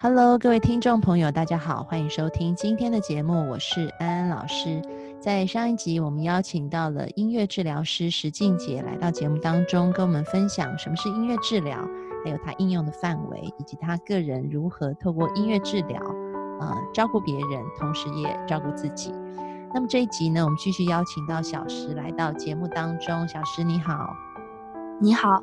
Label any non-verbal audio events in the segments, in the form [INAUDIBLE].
Hello，各位听众朋友，大家好，欢迎收听今天的节目，我是安安老师。在上一集，我们邀请到了音乐治疗师石静杰来到节目当中，跟我们分享什么是音乐治疗，还有它应用的范围，以及他个人如何透过音乐治疗，呃，照顾别人，同时也照顾自己。那么这一集呢，我们继续邀请到小石来到节目当中。小石你好，你好。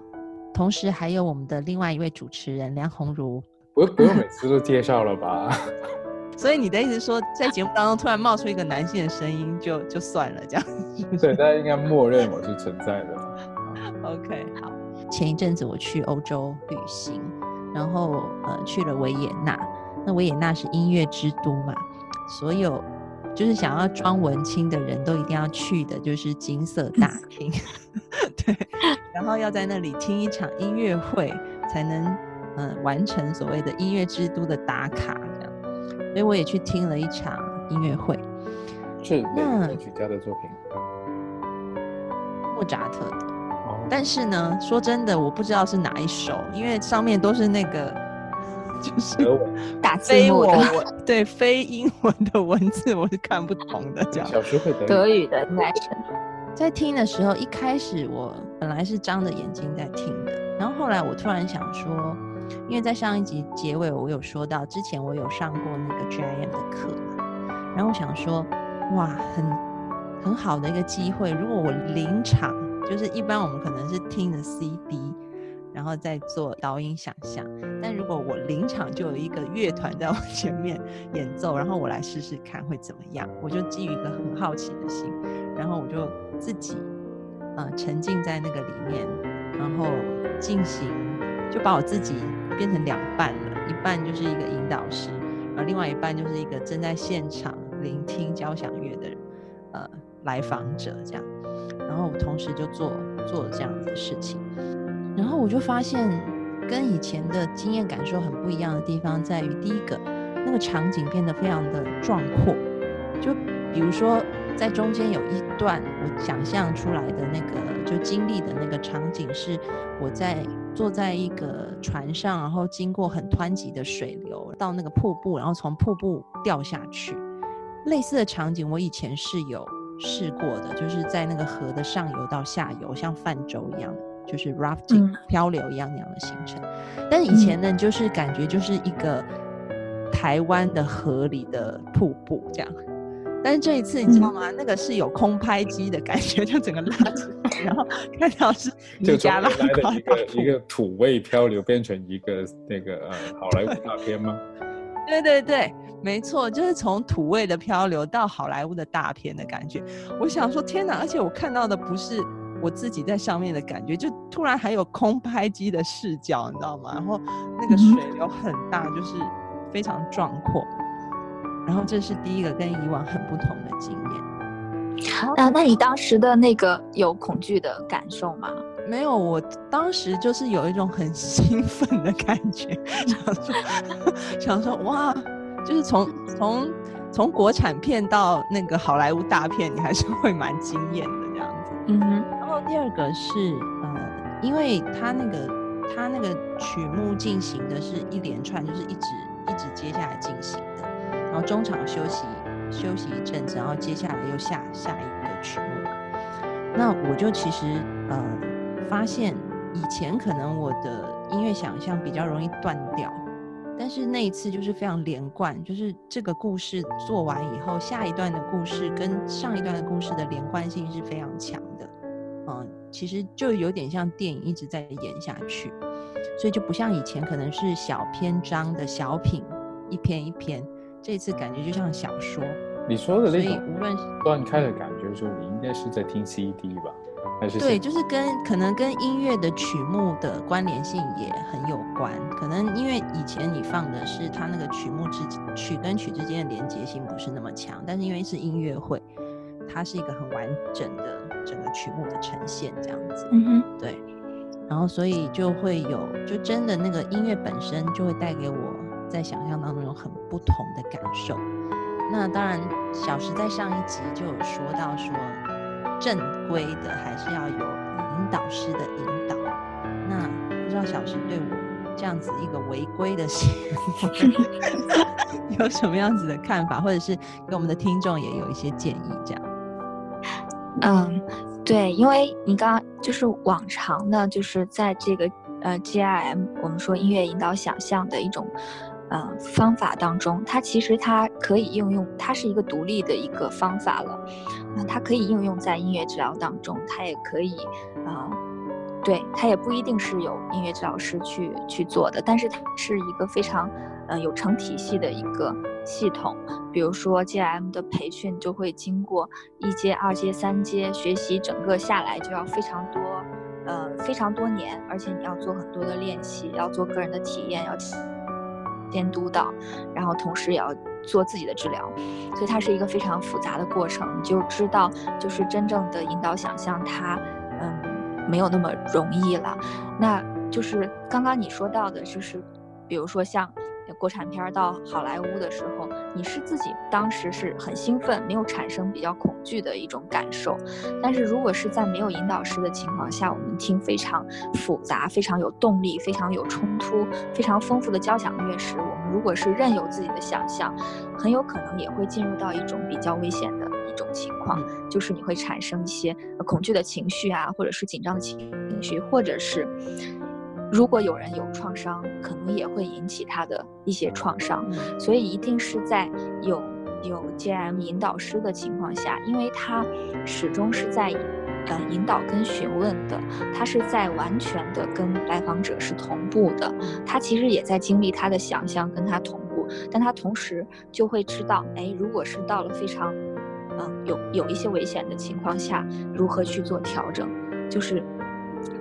同时还有我们的另外一位主持人梁红茹。不不用每次都介绍了吧？[LAUGHS] 所以你的意思说，在节目当中突然冒出一个男性的声音，就就算了这样？对，大家应该默认我是存在的。[LAUGHS] OK，好。前一阵子我去欧洲旅行，然后呃去了维也纳。那维也纳是音乐之都嘛，所有就是想要装文青的人都一定要去的，就是金色大 [LAUGHS] 厅。对，然后要在那里听一场音乐会才能。嗯，完成所谓的音乐之都的打卡，这样，所以我也去听了一场音乐会。是哪个曲家的作品？莫扎特的。但是呢，说真的，我不知道是哪一首，因为上面都是那个，[LAUGHS] 就是打非我对非英文的文字，我是看不懂的。这样，小时会德语的应该是。在听的时候，一开始我本来是张着眼睛在听的，然后后来我突然想说。因为在上一集结尾，我有说到，之前我有上过那个 GIM 的课嘛，然后我想说，哇，很很好的一个机会。如果我临场，就是一般我们可能是听着 CD，然后再做导音想象，但如果我临场就有一个乐团在我 [LAUGHS] 前面演奏，然后我来试试看会怎么样，我就基于一个很好奇的心，然后我就自己呃沉浸在那个里面，然后进行，就把我自己。变成两半了，一半就是一个引导师，然后另外一半就是一个正在现场聆听交响乐的呃来访者这样，然后我同时就做做了这样子的事情，然后我就发现跟以前的经验感受很不一样的地方在于，第一个那个场景变得非常的壮阔，就比如说在中间有一段我想象出来的那个就经历的那个场景是我在。坐在一个船上，然后经过很湍急的水流，到那个瀑布，然后从瀑布掉下去。类似的场景，我以前是有试过的，就是在那个河的上游到下游，像泛舟一样，就是 rafting 漂流一样那样的行程。但是以前呢，就是感觉就是一个台湾的河里的瀑布这样。但是这一次你知道吗？那个是有空拍机的感觉，就整个拉起来，然后看到是 [LAUGHS] 就加拉一个一个土味漂流变成一个那个呃好莱坞大片吗？[LAUGHS] 对对对，没错，就是从土味的漂流到好莱坞的大片的感觉。我想说天哪！而且我看到的不是我自己在上面的感觉，就突然还有空拍机的视角，你知道吗？然后那个水流很大，就是非常壮阔。然后这是第一个跟以往很不同的经验。啊，那你当时的那个有恐惧的感受吗？没有，我当时就是有一种很 [LAUGHS] 兴奋的感觉，想说 [LAUGHS] 想说哇，就是从从从国产片到那个好莱坞大片，你还是会蛮惊艳的这样子。嗯哼。然后第二个是呃，因为他那个他那个曲目进行的是一连串，就是一直一直接下来进行。然后中场休息休息一阵子，然后接下来又下下一个曲目。那我就其实呃发现，以前可能我的音乐想象比较容易断掉，但是那一次就是非常连贯，就是这个故事做完以后，下一段的故事跟上一段的故事的连贯性是非常强的。嗯，其实就有点像电影一直在演下去，所以就不像以前可能是小篇章的小品，一篇一篇。这次感觉就像小说，你说的所以那种无论是断开的感觉，就你应该是在听 CD 吧？还是对，就是跟可能跟音乐的曲目的关联性也很有关。可能因为以前你放的是它那个曲目之曲跟曲之间的连接性不是那么强，但是因为是音乐会，它是一个很完整的整个曲目的呈现这样子。嗯哼，对，然后所以就会有，就真的那个音乐本身就会带给我在想象当中有很不同的感受。那当然，小石在上一集就有说到说，正规的还是要有引导师的引导。那不知道小石对我这样子一个违规的行为 [LAUGHS] 有什么样子的看法，或者是给我们的听众也有一些建议，这样。嗯，对，因为你刚刚就是往常呢，就是在这个呃 GIM 我们说音乐引导想象的一种呃方法当中，它其实它可以应用，它是一个独立的一个方法了，那、它可以应用在音乐治疗当中，它也可以啊。对，它也不一定是有音乐治疗师去去做的，但是它是一个非常，呃，有成体系的一个系统。比如说 G M 的培训就会经过一阶、二阶、三阶学习，整个下来就要非常多，呃，非常多年，而且你要做很多的练习，要做个人的体验，要监督到，然后同时也要做自己的治疗，所以它是一个非常复杂的过程。你就知道，就是真正的引导想象它，嗯。没有那么容易了，那就是刚刚你说到的，就是比如说像国产片到好莱坞的时候，你是自己当时是很兴奋，没有产生比较恐惧的一种感受。但是如果是在没有引导师的情况下，我们听非常复杂、非常有动力、非常有冲突、非常丰富的交响乐时，我们如果是任由自己的想象，很有可能也会进入到一种比较危险的。一种情况就是你会产生一些恐惧的情绪啊，或者是紧张的情绪，或者是如果有人有创伤，可能也会引起他的一些创伤。所以一定是在有有 GM 引导师的情况下，因为他始终是在呃引导跟询问的，他是在完全的跟来访者是同步的，他其实也在经历他的想象跟他同步，但他同时就会知道，哎，如果是到了非常嗯，有有一些危险的情况下，如何去做调整？就是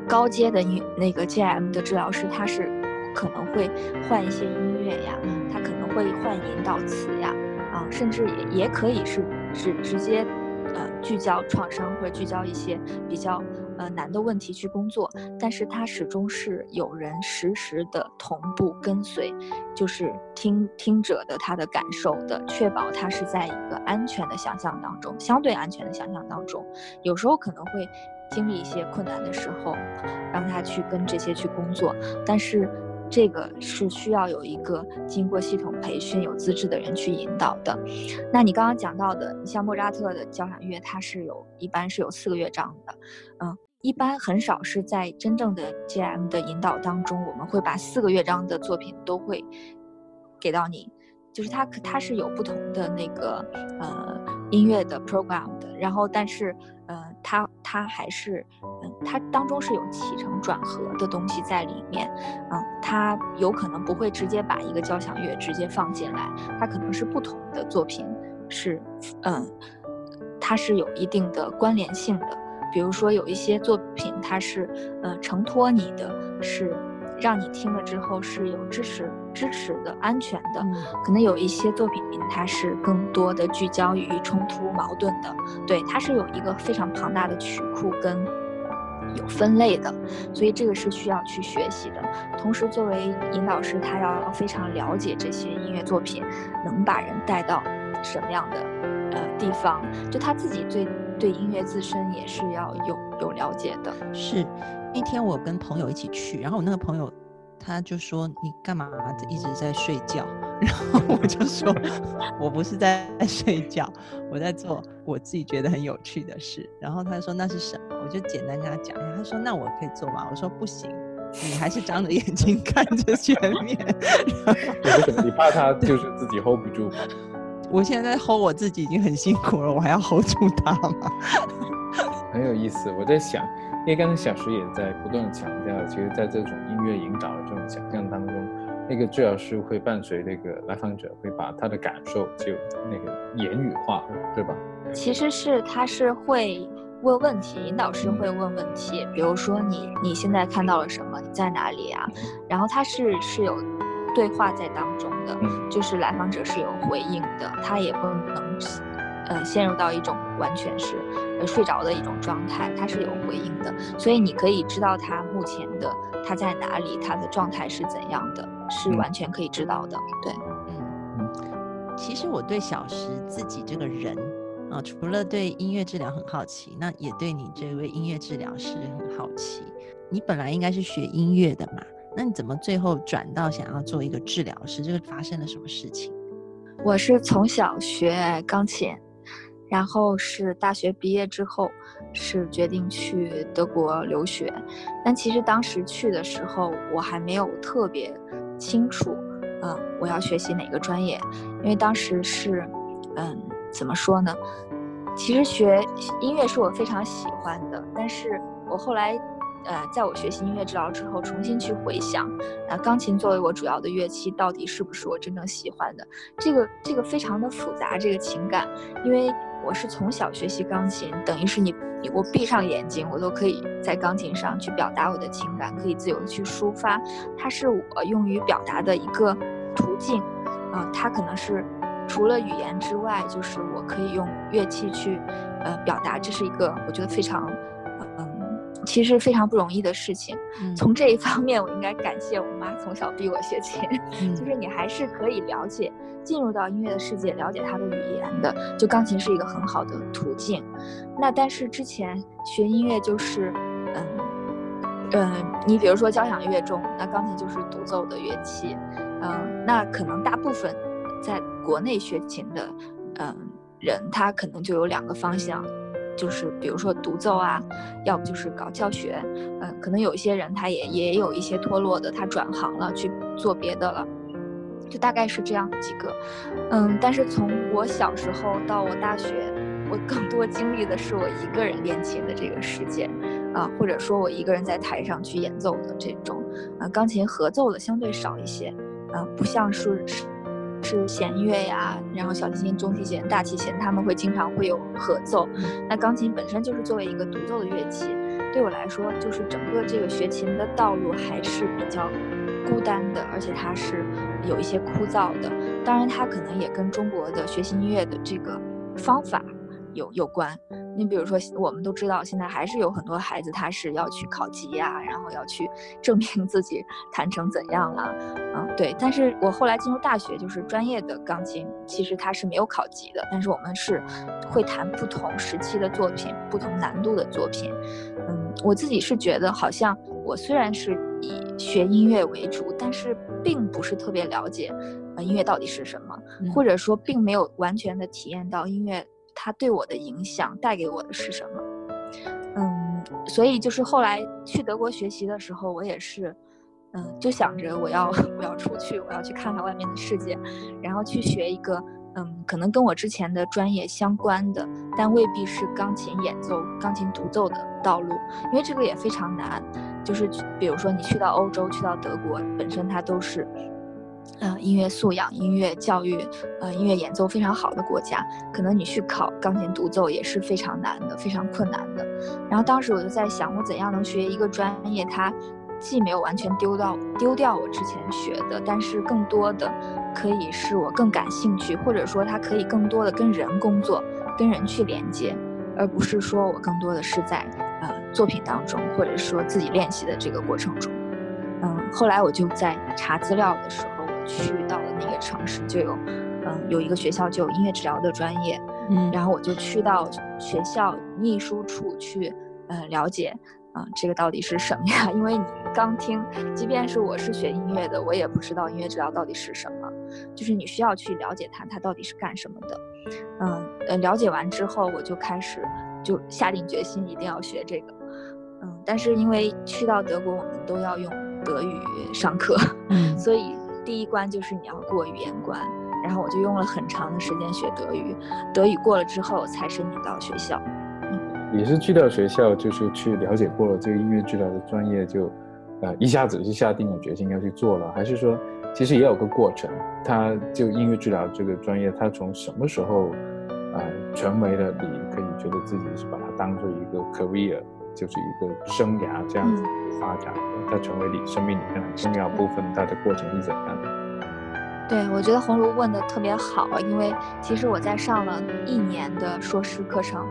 高阶的音那个 GM 的治疗师，他是可能会换一些音乐呀，他可能会换引导词呀，啊，甚至也也可以是直直接呃聚焦创伤或者聚焦一些比较呃难的问题去工作，但是他始终是有人实时的同步跟随，就是听听者的他的感受的，确保他是在一个安全的想象当中，相对安全的想象当中，有时候可能会经历一些困难的时候，让他去跟这些去工作，但是这个是需要有一个经过系统培训、有资质的人去引导的。那你刚刚讲到的，你像莫扎特的交响乐，它是有一般是有四个乐章的，嗯。一般很少是在真正的 GM 的引导当中，我们会把四个乐章的作品都会给到你，就是它它是有不同的那个呃音乐的 program 的，然后但是呃它它还是嗯它当中是有起承转合的东西在里面，嗯它有可能不会直接把一个交响乐直接放进来，它可能是不同的作品是嗯它是有一定的关联性的。比如说有一些作品，它是嗯承托你的，是让你听了之后是有支持、支持的、安全的。可能有一些作品，它是更多的聚焦于冲突、矛盾的。对，它是有一个非常庞大的曲库跟有分类的，所以这个是需要去学习的。同时，作为引导师，他要非常了解这些音乐作品能把人带到什么样的呃地方，就他自己最。对音乐自身也是要有有了解的。是那天我跟朋友一起去，然后我那个朋友他就说：“你干嘛一直在睡觉？” [LAUGHS] 然后我就说：“我不是在睡觉，我在做我自己觉得很有趣的事。”然后他说：“那是什么？”我就简单跟他讲一下。他说：“那我可以做吗？”我说：“不行，你还是张着眼睛 [LAUGHS] 看着前面。”你怕他就是自己 hold 不住吗？[LAUGHS] 我现在 hold 我自己已经很辛苦了，我还要 hold 住他吗？很有意思，我在想，因为刚才小石也在不断的强调，其实在这种音乐引导的这种想象当中，那个治疗师会伴随那个来访者，会把他的感受就那个言语化，对吧？其实是他是会问问题，引导师会问问题，比如说你你现在看到了什么？你在哪里啊？然后他是是有对话在当中的，就是来访者是有回应的，他也不能呃陷入到一种完全是呃睡着的一种状态，它是有回应的，所以你可以知道他目前的他在哪里，他的状态是怎样的，是完全可以知道的，对。嗯，其实我对小石自己这个人。啊，除了对音乐治疗很好奇，那也对你这位音乐治疗师很好奇。你本来应该是学音乐的嘛，那你怎么最后转到想要做一个治疗师？这个发生了什么事情？我是从小学钢琴，然后是大学毕业之后是决定去德国留学，但其实当时去的时候我还没有特别清楚，嗯，我要学习哪个专业，因为当时是，嗯。怎么说呢？其实学音乐是我非常喜欢的，但是我后来，呃，在我学习音乐治疗之后，重新去回想，那钢琴作为我主要的乐器，到底是不是我真正喜欢的？这个这个非常的复杂，这个情感，因为我是从小学习钢琴，等于是你我闭上眼睛，我都可以在钢琴上去表达我的情感，可以自由的去抒发，它是我用于表达的一个途径，啊，它可能是。除了语言之外，就是我可以用乐器去，呃，表达，这是一个我觉得非常，其实非常不容易的事情。从这一方面，我应该感谢我妈从小逼我学琴，[LAUGHS] 就是你还是可以了解，进入到音乐的世界，了解它的语言的。就钢琴是一个很好的途径。那但是之前学音乐就是，嗯，嗯，你比如说交响乐中，那钢琴就是独奏的乐器，嗯，那可能大部分。在国内学琴的，嗯，人他可能就有两个方向，就是比如说独奏啊，要不就是搞教学，嗯，可能有一些人他也也有一些脱落的，他转行了去做别的了，就大概是这样几个，嗯，但是从我小时候到我大学，我更多经历的是我一个人练琴的这个时间，啊，或者说我一个人在台上去演奏的这种，啊，钢琴合奏的相对少一些，啊，不像是。是弦乐呀，然后小提琴、中提琴、大提琴，他们会经常会有合奏。那钢琴本身就是作为一个独奏的乐器，对我来说，就是整个这个学琴的道路还是比较孤单的，而且它是有一些枯燥的。当然，它可能也跟中国的学习音乐的这个方法有有关。你比如说，我们都知道，现在还是有很多孩子，他是要去考级呀，然后要去证明自己弹成怎样了，嗯，对。但是我后来进入大学，就是专业的钢琴，其实它是没有考级的，但是我们是会弹不同时期的作品，不同难度的作品。嗯，我自己是觉得，好像我虽然是以学音乐为主，但是并不是特别了解，呃，音乐到底是什么，或者说并没有完全的体验到音乐。它对我的影响带给我的是什么？嗯，所以就是后来去德国学习的时候，我也是，嗯，就想着我要我要出去，我要去看看外面的世界，然后去学一个，嗯，可能跟我之前的专业相关的，但未必是钢琴演奏、钢琴独奏的道路，因为这个也非常难。就是比如说你去到欧洲，去到德国，本身它都是。呃，音乐素养、音乐教育，呃，音乐演奏非常好的国家，可能你去考钢琴独奏也是非常难的，非常困难的。然后当时我就在想，我怎样能学一个专业，它既没有完全丢到丢掉我之前学的，但是更多的可以是我更感兴趣，或者说它可以更多的跟人工作，跟人去连接，而不是说我更多的是在呃作品当中，或者说自己练习的这个过程中。嗯，后来我就在查资料的时候。去到了那个城市，就有，嗯，有一个学校就有音乐治疗的专业，嗯，然后我就去到学校秘书处去，呃，了解，啊，这个到底是什么呀？[LAUGHS] 因为你刚听，即便是我是学音乐的，我也不知道音乐治疗到底是什么，就是你需要去了解它，它到底是干什么的，嗯，呃，了解完之后，我就开始就下定决心一定要学这个，嗯，但是因为去到德国，我们都要用德语上课，嗯，所以。第一关就是你要过语言关，然后我就用了很长的时间学德语，德语过了之后才申请到学校。你是去到学校，就是去了解过了这个音乐治疗的专业，就，呃，一下子就下定了决心要去做了，还是说其实也有个过程。他就音乐治疗这个专业，他从什么时候，呃，成为了你可以觉得自己是把它当做一个 career，就是一个生涯这样子发展，它成为你生命里面很重要部分，它的过程是怎样的？对，我觉得红茹问的特别好，因为其实我在上了一年的硕士课程，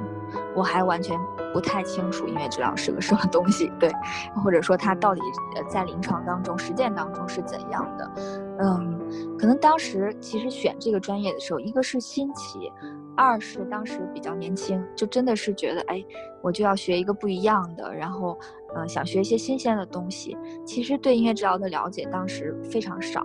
我还完全不太清楚音乐治疗是个什么东西，对，[LAUGHS] 或者说它到底呃在临床当中、实践当中是怎样的。嗯，可能当时其实选这个专业的时候，一个是新奇，二是当时比较年轻，就真的是觉得哎，我就要学一个不一样的，然后呃想学一些新鲜的东西。其实对音乐治疗的了解当时非常少。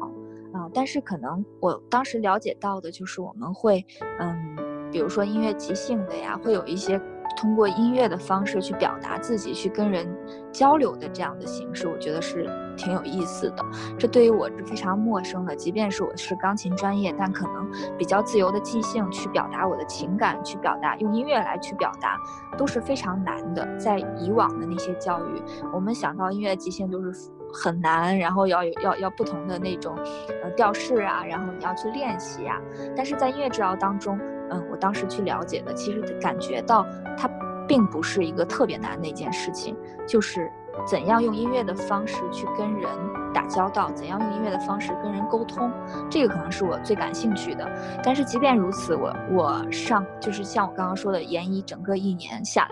啊，但是可能我当时了解到的就是我们会，嗯，比如说音乐即兴的呀，会有一些通过音乐的方式去表达自己，去跟人交流的这样的形式，我觉得是挺有意思的。这对于我是非常陌生的，即便是我是钢琴专业，但可能比较自由的即兴去表达我的情感，去表达用音乐来去表达，都是非常难的。在以往的那些教育，我们想到音乐即兴都是。很难，然后要有要要不同的那种，呃调式啊，然后你要去练习啊。但是在音乐治疗当中，嗯，我当时去了解的，其实感觉到它并不是一个特别难的一件事情，就是怎样用音乐的方式去跟人打交道，怎样用音乐的方式跟人沟通，这个可能是我最感兴趣的。但是即便如此，我我上就是像我刚刚说的，研一整个一年下来。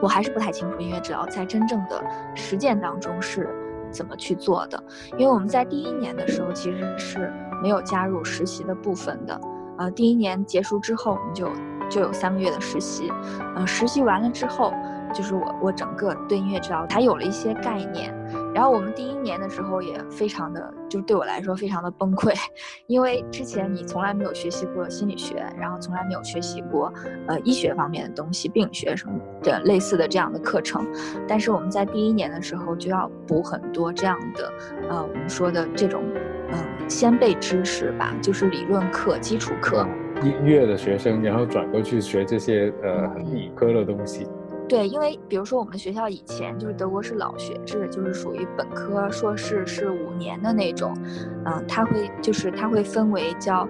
我还是不太清楚音乐治疗在真正的实践当中是怎么去做的，因为我们在第一年的时候其实是没有加入实习的部分的，呃，第一年结束之后我们就就有三个月的实习，呃，实习完了之后。就是我，我整个对音乐治疗才有了一些概念。然后我们第一年的时候也非常的，就是对我来说非常的崩溃，[LAUGHS] 因为之前你从来没有学习过心理学，然后从来没有学习过呃医学方面的东西，病学什么的类似的这样的课程。但是我们在第一年的时候就要补很多这样的，呃，我们说的这种，嗯，先辈知识吧，就是理论课、基础课。音乐的学生，然后转过去学这些呃很理科的东西。对，因为比如说我们学校以前就是德国是老学制，就是属于本科、硕士是五年的那种，嗯，它会就是它会分为叫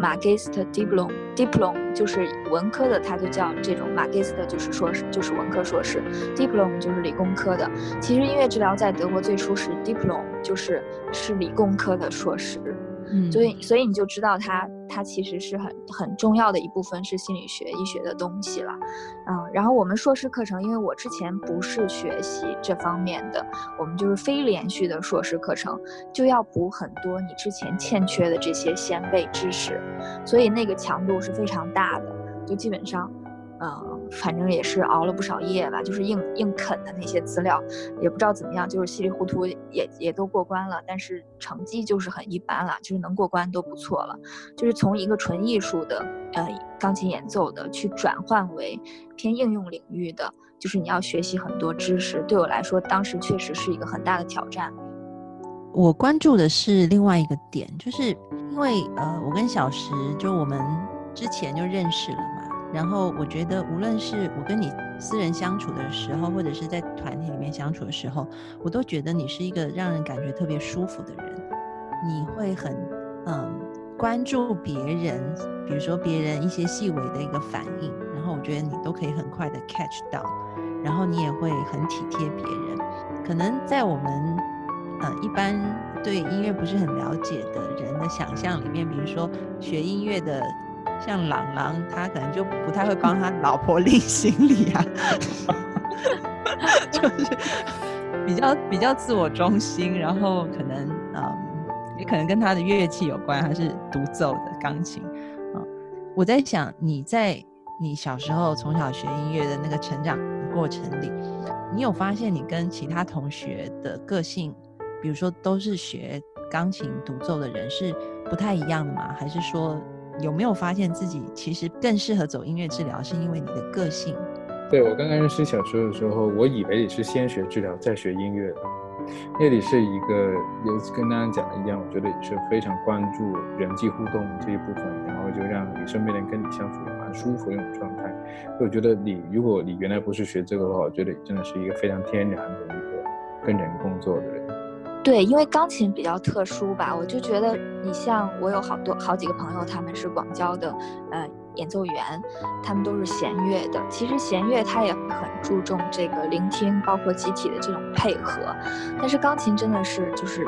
Magister Diplom，Diplom 就是文科的，它就叫这种 Magister 就是硕士，就是文科硕士，Diplom 就是理工科的。其实音乐治疗在德国最初是 Diplom，就是是理工科的硕士。所以，所以你就知道它，它其实是很很重要的一部分，是心理学、医学的东西了，嗯。然后我们硕士课程，因为我之前不是学习这方面的，我们就是非连续的硕士课程，就要补很多你之前欠缺的这些先辈知识，所以那个强度是非常大的，就基本上。嗯，反正也是熬了不少夜吧，就是硬硬啃的那些资料，也不知道怎么样，就是稀里糊涂也也都过关了，但是成绩就是很一般了，就是能过关都不错了。就是从一个纯艺术的呃钢琴演奏的，去转换为偏应用领域的，就是你要学习很多知识。对我来说，当时确实是一个很大的挑战。我关注的是另外一个点，就是因为呃，我跟小石就我们之前就认识了嘛。然后我觉得，无论是我跟你私人相处的时候，或者是在团体里面相处的时候，我都觉得你是一个让人感觉特别舒服的人。你会很嗯关注别人，比如说别人一些细微的一个反应，然后我觉得你都可以很快的 catch 到，然后你也会很体贴别人。可能在我们呃一般对音乐不是很了解的人的想象里面，比如说学音乐的。像朗朗，他可能就不太会帮他老婆拎行李啊，[LAUGHS] 就是比较比较自我中心，然后可能嗯，也可能跟他的乐器有关，他是独奏的钢琴啊。我在想，你在你小时候从小学音乐的那个成长过程里，你有发现你跟其他同学的个性，比如说都是学钢琴独奏的人是不太一样的吗？还是说？有没有发现自己其实更适合走音乐治疗，是因为你的个性？对我刚刚认识小时的时候，我以为你是先学治疗再学音乐的，那里是一个，有跟刚刚讲的一样，我觉得也是非常关注人际互动这一部分，然后就让你身边人跟你相处蛮舒服那种状态。我觉得你，如果你原来不是学这个的话，我觉得你真的是一个非常天然的一个跟人工作的人。对，因为钢琴比较特殊吧，我就觉得你像我有好多好几个朋友，他们是广交的，呃。演奏员，他们都是弦乐的。其实弦乐它也很注重这个聆听，包括集体的这种配合。但是钢琴真的是，就是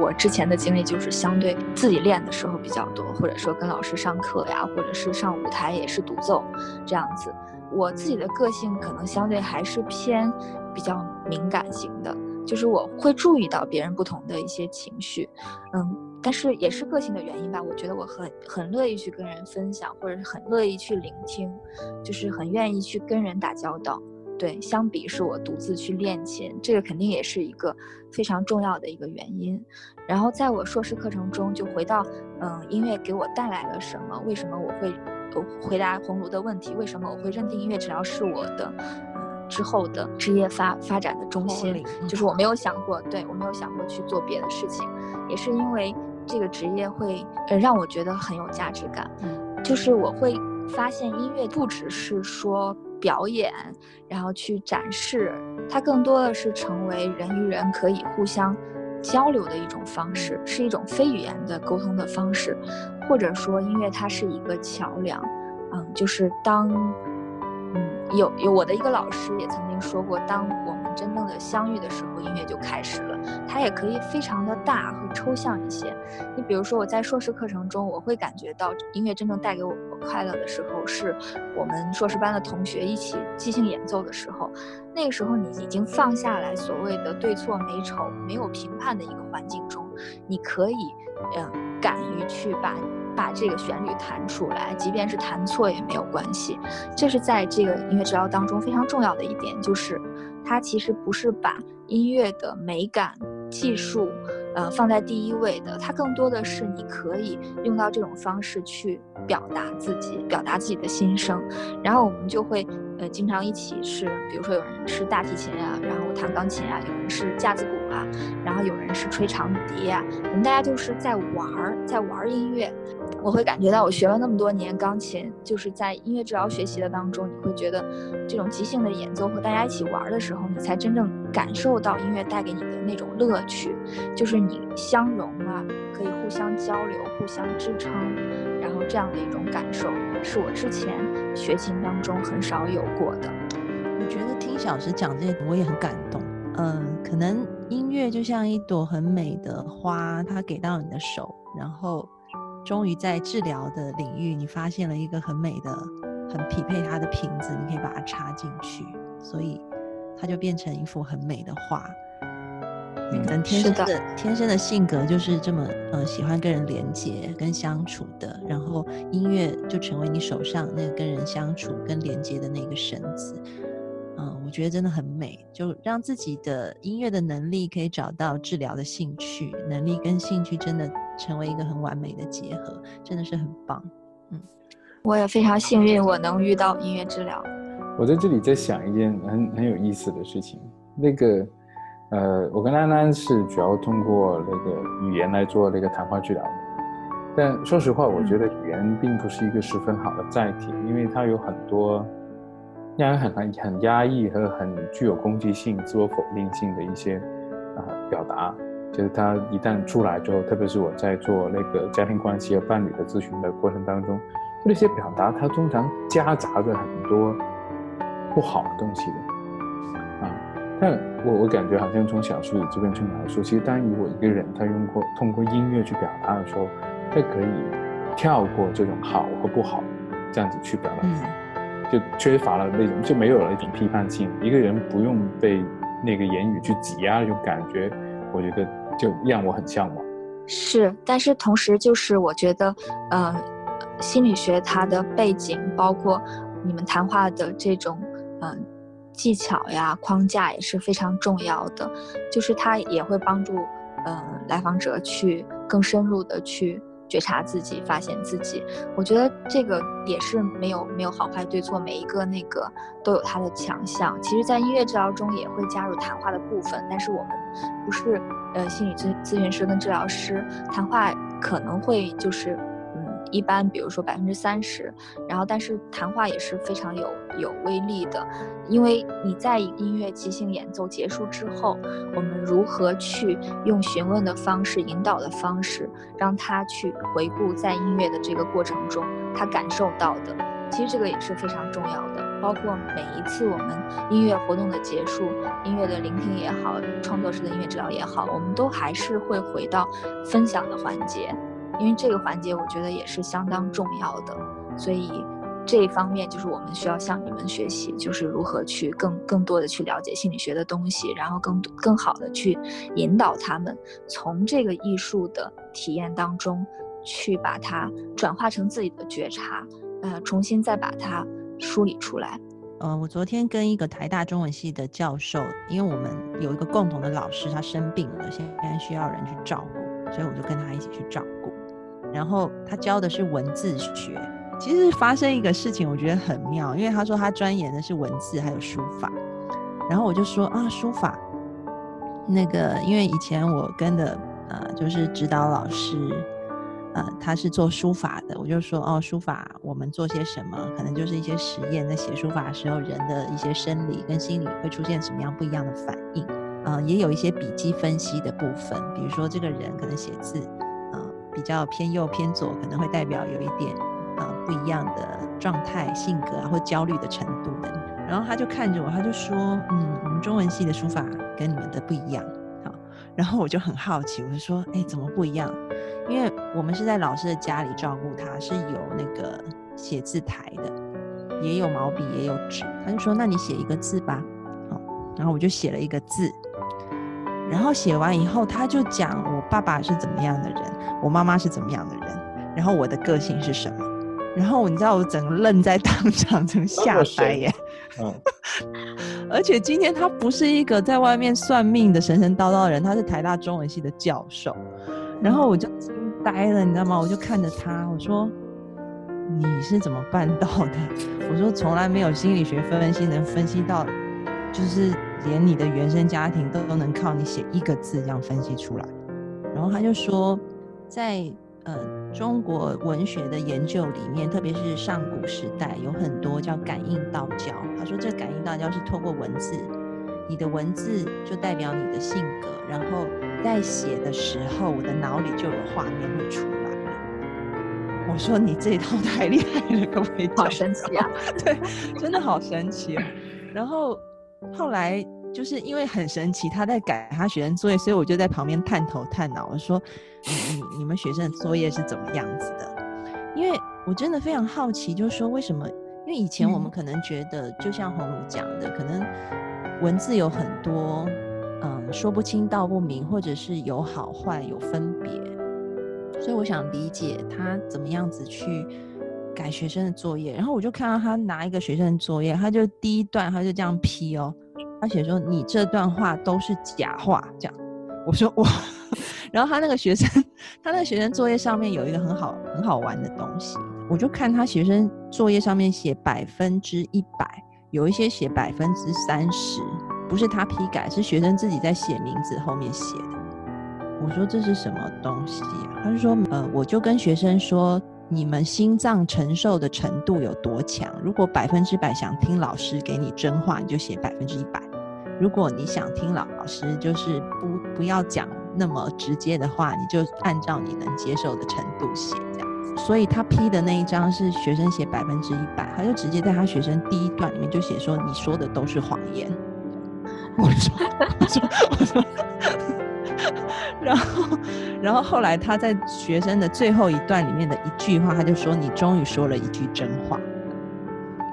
我之前的经历就是相对自己练的时候比较多，或者说跟老师上课呀，或者是上舞台也是独奏这样子。我自己的个性可能相对还是偏比较敏感型的，就是我会注意到别人不同的一些情绪，嗯。但是也是个性的原因吧，我觉得我很很乐意去跟人分享，或者是很乐意去聆听，就是很愿意去跟人打交道。对，相比是我独自去练琴，这个肯定也是一个非常重要的一个原因。然后在我硕士课程中，就回到嗯，音乐给我带来了什么？为什么我会回答红炉的问题？为什么我会认定音乐治疗是我的嗯之后的职业发发展的中心？就是我没有想过，对我没有想过去做别的事情，也是因为。这个职业会呃让我觉得很有价值感，嗯，就是我会发现音乐不只是说表演，然后去展示，它更多的是成为人与人可以互相交流的一种方式，是一种非语言的沟通的方式，或者说音乐它是一个桥梁，嗯，就是当。有有我的一个老师也曾经说过，当我们真正的相遇的时候，音乐就开始了。它也可以非常的大和抽象一些。你比如说，我在硕士课程中，我会感觉到音乐真正带给我快乐的时候，是我们硕士班的同学一起即兴演奏的时候。那个时候，你已经放下来所谓的对错美丑、没有评判的一个环境中，你可以，嗯，敢于去把。把这个旋律弹出来，即便是弹错也没有关系。这是在这个音乐治疗当中非常重要的一点，就是它其实不是把音乐的美感、技术，呃放在第一位的。它更多的是你可以用到这种方式去表达自己，表达自己的心声。然后我们就会呃经常一起是，比如说有人是大提琴啊，然后弹钢琴啊，有人是架子鼓啊，然后有人是吹长笛啊。我们大家就是在玩儿，在玩音乐。我会感觉到，我学了那么多年钢琴，就是在音乐治疗学习的当中，你会觉得这种即兴的演奏和大家一起玩的时候，你才真正感受到音乐带给你的那种乐趣，就是你相融啊，可以互相交流、互相支撑，然后这样的一种感受，是我之前学琴当中很少有过的。我觉得听小石讲这些，我也很感动。嗯，可能音乐就像一朵很美的花，它给到你的手，然后。终于在治疗的领域，你发现了一个很美的、很匹配它的瓶子，你可以把它插进去，所以它就变成一幅很美的画。可能天生的天生的性格就是这么呃喜欢跟人连接、跟相处的，然后音乐就成为你手上那个跟人相处、跟连接的那个绳子。嗯，我觉得真的很美，就让自己的音乐的能力可以找到治疗的兴趣，能力跟兴趣真的。成为一个很完美的结合，真的是很棒。嗯，我也非常幸运，我能遇到音乐治疗。我在这里在想一件很很有意思的事情。那个，呃，我跟安安是主要通过那个语言来做那个谈话治疗。但说实话，我觉得语言并不是一个十分好的载体，因为它有很多让人很很很压抑和很具有攻击性、自我否定性的一些啊表达。就是他一旦出来之后，特别是我在做那个家庭关系和伴侣的咨询的过程当中，那些表达它通常夹杂着很多不好的东西的啊。但我我感觉好像从小树里这边去描述，其实当如果一个人他用过通过音乐去表达的时候，他可以跳过这种好和不好，这样子去表达，就缺乏了那种就没有了一种批判性。一个人不用被那个言语去挤压那种感觉。我觉得就让我很向往，是，但是同时就是我觉得，呃，心理学它的背景，包括你们谈话的这种，嗯，技巧呀、框架也是非常重要的，就是它也会帮助，嗯，来访者去更深入的去。觉察自己，发现自己，我觉得这个也是没有没有好坏对错，每一个那个都有它的强项。其实，在音乐治疗中也会加入谈话的部分，但是我们不是呃心理咨咨询师跟治疗师，谈话可能会就是一般，比如说百分之三十，然后但是谈话也是非常有有威力的，因为你在音乐即兴演奏结束之后，我们如何去用询问的方式、引导的方式，让他去回顾在音乐的这个过程中他感受到的，其实这个也是非常重要的。包括每一次我们音乐活动的结束，音乐的聆听也好，创作式的音乐治疗也好，我们都还是会回到分享的环节，因为这个环节我觉得也是相当重要的。所以这一方面就是我们需要向你们学习，就是如何去更更多的去了解心理学的东西，然后更更好的去引导他们从这个艺术的体验当中去把它转化成自己的觉察，呃，重新再把它。梳理出来。呃，我昨天跟一个台大中文系的教授，因为我们有一个共同的老师，他生病了，现在需要人去照顾，所以我就跟他一起去照顾。然后他教的是文字学，其实发生一个事情，我觉得很妙，因为他说他钻研的是文字还有书法，然后我就说啊，书法，那个因为以前我跟的呃就是指导老师。呃，他是做书法的，我就说哦，书法我们做些什么？可能就是一些实验，在写书法的时候，人的一些生理跟心理会出现什么样不一样的反应？呃，也有一些笔记分析的部分，比如说这个人可能写字，比较偏右偏左，可能会代表有一点呃不一样的状态、性格啊，或焦虑的程度等。然后他就看着我，他就说，嗯，我们中文系的书法跟你们的不一样。好，然后我就很好奇，我就说，哎，怎么不一样？因为我们是在老师的家里照顾他，是有那个写字台的，也有毛笔，也有纸。他就说：“那你写一个字吧。”好，然后我就写了一个字。然后写完以后，他就讲我爸爸是怎么样的人，我妈妈是怎么样的人，然后我的个性是什么。然后你知道我整个愣在当场，成吓呆耶。嗯。而且今天他不是一个在外面算命的神神叨叨的人，他是台大中文系的教授。然后我就惊。呆了，你知道吗？我就看着他，我说：“你是怎么办到的？” [LAUGHS] 我说：“从来没有心理学分析能分析到，就是连你的原生家庭都都能靠你写一个字这样分析出来。”然后他就说，在呃中国文学的研究里面，特别是上古时代，有很多叫感应道教。他说这感应道教是透过文字，你的文字就代表你的性格，然后。在写的时候，我的脑里就有画面会出来了。我说你这一套太厉害了，各位，好神奇啊！[LAUGHS] 对，真的好神奇啊。然后后来就是因为很神奇，他在改他学生作业，所以我就在旁边探头探脑。我说：“你你你们学生的作业是怎么样子的？”因为我真的非常好奇，就是说为什么？因为以前我们可能觉得，就像红茹讲的，可能文字有很多。嗯，说不清道不明，或者是有好坏有分别，所以我想理解他怎么样子去改学生的作业。然后我就看到他拿一个学生的作业，他就第一段他就这样批哦，他写说你这段话都是假话，这样。我说哇，[LAUGHS] 然后他那个学生，他那个学生作业上面有一个很好很好玩的东西，我就看他学生作业上面写百分之一百，有一些写百分之三十。不是他批改，是学生自己在写名字后面写的。我说这是什么东西？他就说，呃，我就跟学生说，你们心脏承受的程度有多强？如果百分之百想听老师给你真话，你就写百分之一百；如果你想听老老师就是不不要讲那么直接的话，你就按照你能接受的程度写这样子。所以他批的那一张是学生写百分之一百，他就直接在他学生第一段里面就写说，你说的都是谎言。[LAUGHS] 我说，[LAUGHS] 我说，我说，[LAUGHS] 然后，然后后来他在学生的最后一段里面的一句话，他就说：“你终于说了一句真话。”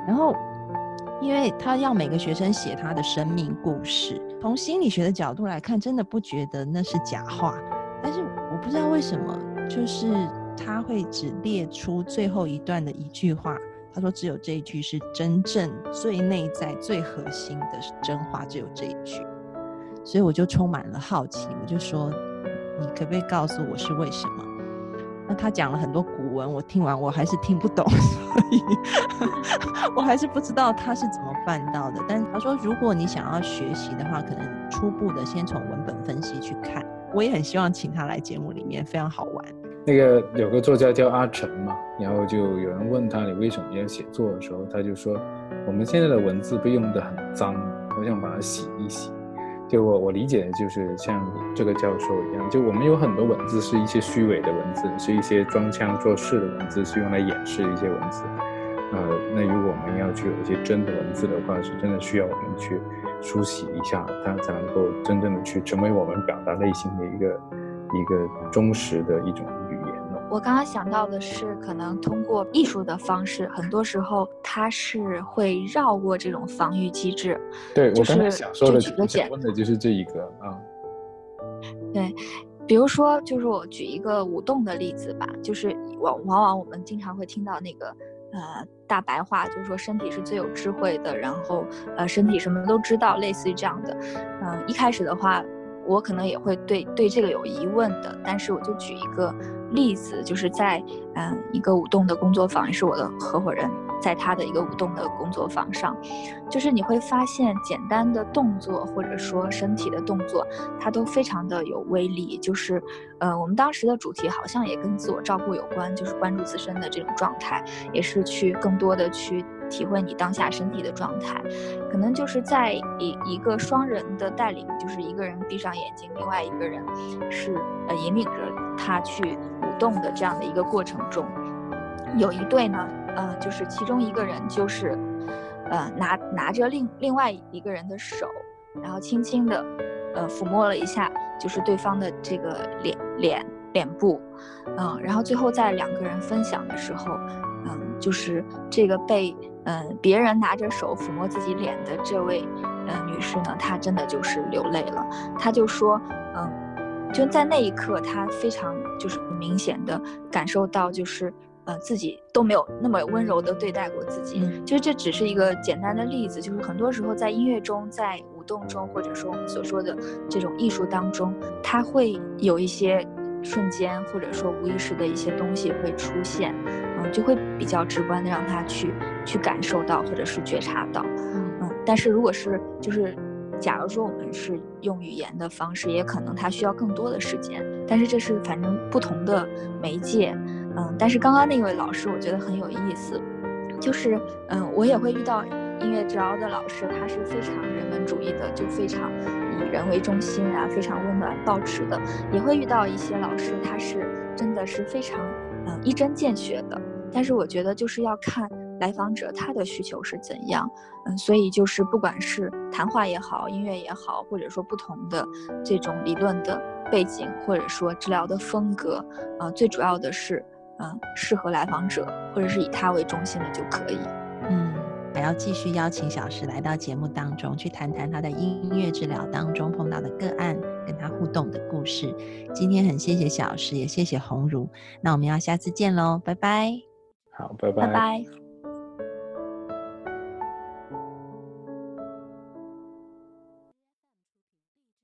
然后，因为他要每个学生写他的生命故事，从心理学的角度来看，真的不觉得那是假话。但是我不知道为什么，就是他会只列出最后一段的一句话。他说：“只有这一句是真正最内在、最核心的真话，只有这一句。”所以我就充满了好奇，我就说：“你可不可以告诉我是为什么？”那他讲了很多古文，我听完我还是听不懂，[LAUGHS] 所以我还是不知道他是怎么办到的。但他说，如果你想要学习的话，可能初步的先从文本分析去看。我也很希望请他来节目里面，非常好玩。那个有个作家叫阿成嘛，然后就有人问他你为什么要写作的时候，他就说我们现在的文字被用得很脏，我想把它洗一洗。就我我理解的就是像这个教授一样，就我们有很多文字是一些虚伪的文字，是一些装腔作势的文字，是用来掩饰一些文字。呃，那如果我们要去有一些真的文字的话，是真的需要我们去梳洗一下，它才能够真正的去成为我们表达内心的一个一个忠实的一种。我刚刚想到的是，可能通过艺术的方式，很多时候它是会绕过这种防御机制。对，我就是刚才想说的就是这一个啊。对，比如说，就是我举一个舞动的例子吧，就是往往往我们经常会听到那个呃大白话，就是说身体是最有智慧的，然后呃身体什么都知道，类似于这样的。嗯、一开始的话，我可能也会对对这个有疑问的，但是我就举一个例子，就是在嗯、一个舞动的工作坊，也是我的合伙人。在他的一个舞动的工作坊上，就是你会发现简单的动作或者说身体的动作，它都非常的有威力。就是，呃，我们当时的主题好像也跟自我照顾有关，就是关注自身的这种状态，也是去更多的去体会你当下身体的状态。可能就是在一一个双人的带领，就是一个人闭上眼睛，另外一个人是呃引领着他去舞动的这样的一个过程中，有一对呢。呃，就是其中一个人就是，呃，拿拿着另另外一个人的手，然后轻轻的，呃，抚摸了一下，就是对方的这个脸脸脸部，嗯、然后最后在两个人分享的时候，嗯、就是这个被嗯、别人拿着手抚摸自己脸的这位呃女士呢，她真的就是流泪了，她就说，嗯、就在那一刻，她非常就是明显的感受到就是。呃，自己都没有那么温柔的对待过自己，嗯其实这只是一个简单的例子，就是很多时候在音乐中，在舞动中，或者说我们所说的这种艺术当中，它会有一些瞬间，或者说无意识的一些东西会出现，嗯，就会比较直观的让他去去感受到，或者是觉察到，嗯，但是如果是就是。假如说我们是用语言的方式，也可能他需要更多的时间，但是这是反正不同的媒介，嗯，但是刚刚那位老师我觉得很有意思，就是嗯，我也会遇到音乐治疗的老师，他是非常人文主义的，就非常以人为中心啊，非常温暖抱持的，也会遇到一些老师，他是真的是非常嗯一针见血的，但是我觉得就是要看来访者他的需求是怎样，嗯，所以就是不管是谈话也好，音乐也好，或者说不同的这种理论的背景，或者说治疗的风格，呃，最主要的是，嗯、适合来访者，或者是以他为中心的就可以。嗯，还要继续邀请小石来到节目当中，去谈谈他的音乐治疗当中碰到的个案，跟他互动的故事。今天很谢谢小石，也谢谢鸿儒。那我们要下次见喽，拜拜。好，拜拜。